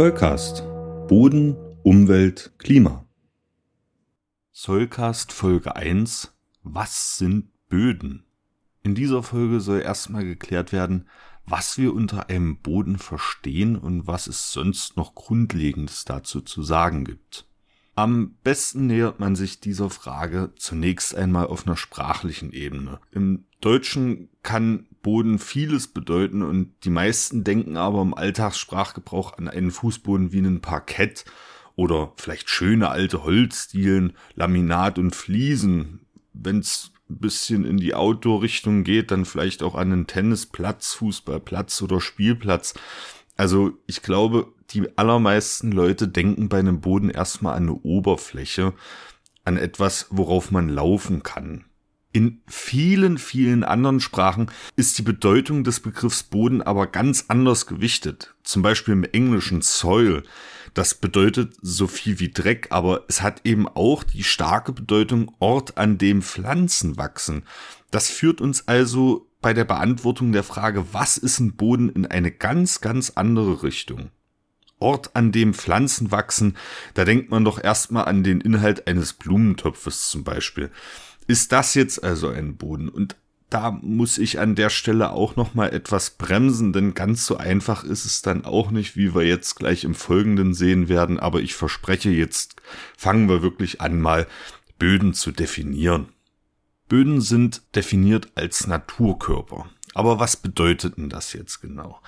Zollcast. Boden, Umwelt, Klima. Zollcast Folge 1. Was sind Böden? In dieser Folge soll erstmal geklärt werden, was wir unter einem Boden verstehen und was es sonst noch Grundlegendes dazu zu sagen gibt. Am besten nähert man sich dieser Frage zunächst einmal auf einer sprachlichen Ebene. Im Deutschen kann Boden vieles bedeuten und die meisten denken aber im Alltagssprachgebrauch an einen Fußboden wie einen Parkett oder vielleicht schöne alte Holzdielen, Laminat und Fliesen. Wenn es ein bisschen in die Outdoor-Richtung geht, dann vielleicht auch an einen Tennisplatz, Fußballplatz oder Spielplatz. Also ich glaube, die allermeisten Leute denken bei einem Boden erstmal an eine Oberfläche, an etwas, worauf man laufen kann. In vielen, vielen anderen Sprachen ist die Bedeutung des Begriffs Boden aber ganz anders gewichtet. Zum Beispiel im Englischen Soil. Das bedeutet so viel wie Dreck, aber es hat eben auch die starke Bedeutung Ort, an dem Pflanzen wachsen. Das führt uns also bei der Beantwortung der Frage, was ist ein Boden, in eine ganz, ganz andere Richtung. Ort, an dem Pflanzen wachsen, da denkt man doch erstmal an den Inhalt eines Blumentopfes zum Beispiel. Ist das jetzt also ein Boden? Und da muss ich an der Stelle auch noch mal etwas bremsen, denn ganz so einfach ist es dann auch nicht, wie wir jetzt gleich im Folgenden sehen werden. Aber ich verspreche, jetzt fangen wir wirklich an, mal Böden zu definieren. Böden sind definiert als Naturkörper. Aber was bedeutet denn das jetzt genau?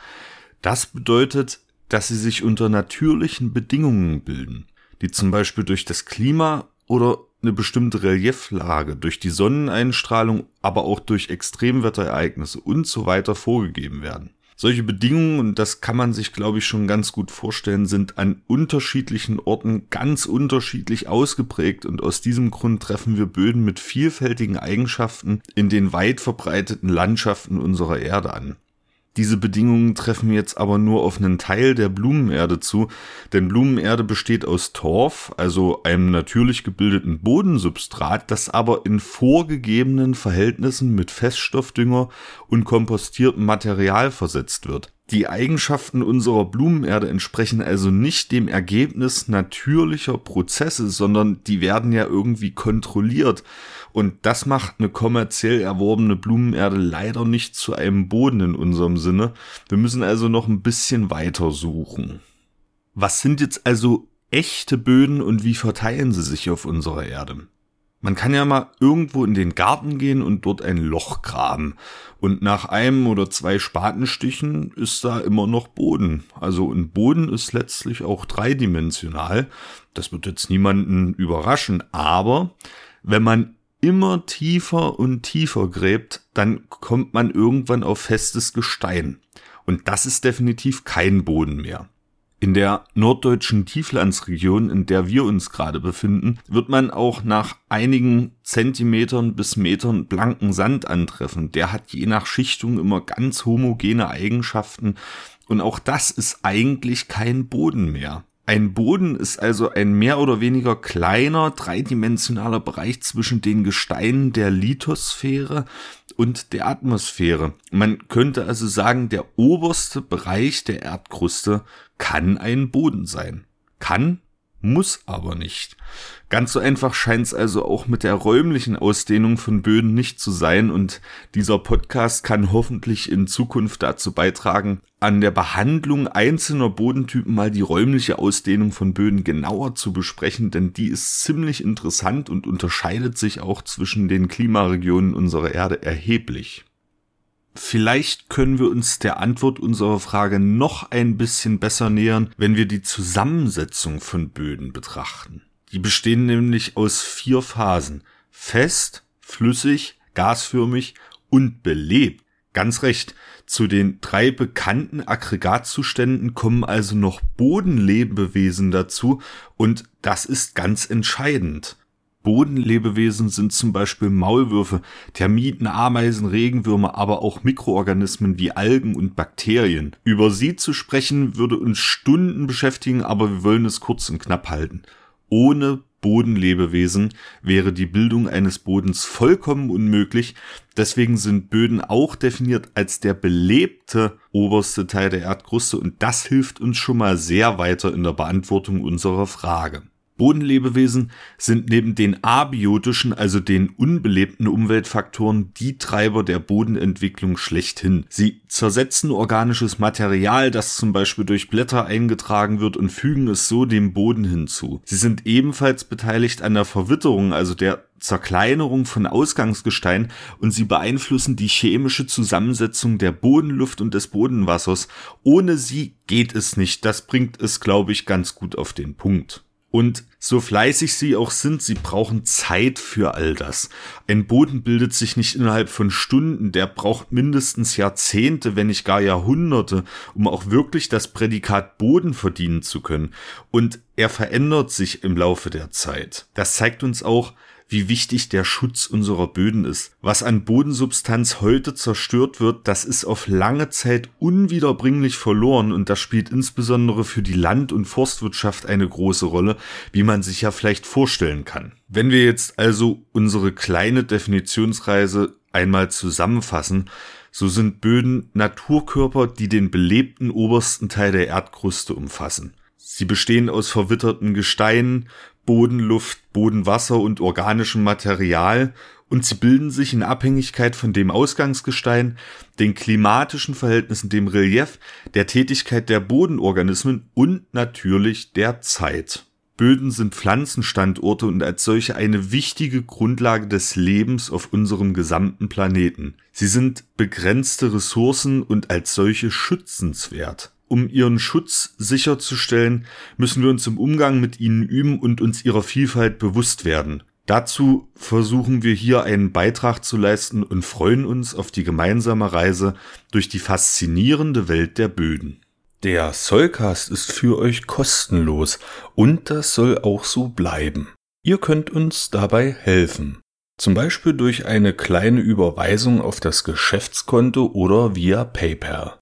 Das bedeutet, dass sie sich unter natürlichen Bedingungen bilden, die zum Beispiel durch das Klima oder eine bestimmte Relieflage, durch die Sonneneinstrahlung, aber auch durch Extremwetterereignisse und so weiter vorgegeben werden. Solche Bedingungen, und das kann man sich, glaube ich, schon ganz gut vorstellen, sind an unterschiedlichen Orten ganz unterschiedlich ausgeprägt und aus diesem Grund treffen wir Böden mit vielfältigen Eigenschaften in den weit verbreiteten Landschaften unserer Erde an. Diese Bedingungen treffen jetzt aber nur auf einen Teil der Blumenerde zu, denn Blumenerde besteht aus Torf, also einem natürlich gebildeten Bodensubstrat, das aber in vorgegebenen Verhältnissen mit Feststoffdünger und kompostiertem Material versetzt wird. Die Eigenschaften unserer Blumenerde entsprechen also nicht dem Ergebnis natürlicher Prozesse, sondern die werden ja irgendwie kontrolliert. Und das macht eine kommerziell erworbene Blumenerde leider nicht zu einem Boden in unserem Sinne. Wir müssen also noch ein bisschen weiter suchen. Was sind jetzt also echte Böden und wie verteilen sie sich auf unserer Erde? Man kann ja mal irgendwo in den Garten gehen und dort ein Loch graben. Und nach einem oder zwei Spatenstichen ist da immer noch Boden. Also ein Boden ist letztlich auch dreidimensional. Das wird jetzt niemanden überraschen. Aber wenn man immer tiefer und tiefer gräbt, dann kommt man irgendwann auf festes Gestein. Und das ist definitiv kein Boden mehr. In der norddeutschen Tieflandsregion, in der wir uns gerade befinden, wird man auch nach einigen Zentimetern bis Metern blanken Sand antreffen. Der hat je nach Schichtung immer ganz homogene Eigenschaften und auch das ist eigentlich kein Boden mehr. Ein Boden ist also ein mehr oder weniger kleiner, dreidimensionaler Bereich zwischen den Gesteinen der Lithosphäre und der Atmosphäre. Man könnte also sagen, der oberste Bereich der Erdkruste kann ein Boden sein. Kann, muss aber nicht. Ganz so einfach scheint es also auch mit der räumlichen Ausdehnung von Böden nicht zu sein und dieser Podcast kann hoffentlich in Zukunft dazu beitragen, an der Behandlung einzelner Bodentypen mal die räumliche Ausdehnung von Böden genauer zu besprechen, denn die ist ziemlich interessant und unterscheidet sich auch zwischen den Klimaregionen unserer Erde erheblich. Vielleicht können wir uns der Antwort unserer Frage noch ein bisschen besser nähern, wenn wir die Zusammensetzung von Böden betrachten. Die bestehen nämlich aus vier Phasen. Fest, flüssig, gasförmig und belebt. Ganz recht. Zu den drei bekannten Aggregatzuständen kommen also noch Bodenlebewesen dazu und das ist ganz entscheidend. Bodenlebewesen sind zum Beispiel Maulwürfe, Termiten, Ameisen, Regenwürmer, aber auch Mikroorganismen wie Algen und Bakterien. Über sie zu sprechen würde uns Stunden beschäftigen, aber wir wollen es kurz und knapp halten. Ohne Bodenlebewesen wäre die Bildung eines Bodens vollkommen unmöglich. Deswegen sind Böden auch definiert als der belebte oberste Teil der Erdkruste und das hilft uns schon mal sehr weiter in der Beantwortung unserer Frage. Bodenlebewesen sind neben den abiotischen, also den unbelebten Umweltfaktoren, die Treiber der Bodenentwicklung schlechthin. Sie zersetzen organisches Material, das zum Beispiel durch Blätter eingetragen wird und fügen es so dem Boden hinzu. Sie sind ebenfalls beteiligt an der Verwitterung, also der Zerkleinerung von Ausgangsgestein und sie beeinflussen die chemische Zusammensetzung der Bodenluft und des Bodenwassers. Ohne sie geht es nicht. Das bringt es, glaube ich, ganz gut auf den Punkt. Und so fleißig sie auch sind, sie brauchen Zeit für all das. Ein Boden bildet sich nicht innerhalb von Stunden, der braucht mindestens Jahrzehnte, wenn nicht gar Jahrhunderte, um auch wirklich das Prädikat Boden verdienen zu können. Und er verändert sich im Laufe der Zeit. Das zeigt uns auch, wie wichtig der Schutz unserer Böden ist. Was an Bodensubstanz heute zerstört wird, das ist auf lange Zeit unwiederbringlich verloren und das spielt insbesondere für die Land- und Forstwirtschaft eine große Rolle, wie man sich ja vielleicht vorstellen kann. Wenn wir jetzt also unsere kleine Definitionsreise einmal zusammenfassen, so sind Böden Naturkörper, die den belebten obersten Teil der Erdkruste umfassen. Sie bestehen aus verwitterten Gesteinen, Bodenluft, Bodenwasser und organischem Material und sie bilden sich in Abhängigkeit von dem Ausgangsgestein, den klimatischen Verhältnissen, dem Relief, der Tätigkeit der Bodenorganismen und natürlich der Zeit. Böden sind Pflanzenstandorte und als solche eine wichtige Grundlage des Lebens auf unserem gesamten Planeten. Sie sind begrenzte Ressourcen und als solche schützenswert um ihren Schutz sicherzustellen, müssen wir uns im Umgang mit ihnen üben und uns ihrer Vielfalt bewusst werden. Dazu versuchen wir hier einen Beitrag zu leisten und freuen uns auf die gemeinsame Reise durch die faszinierende Welt der Böden. Der Soulcast ist für euch kostenlos und das soll auch so bleiben. Ihr könnt uns dabei helfen. Zum Beispiel durch eine kleine Überweisung auf das Geschäftskonto oder via PayPal.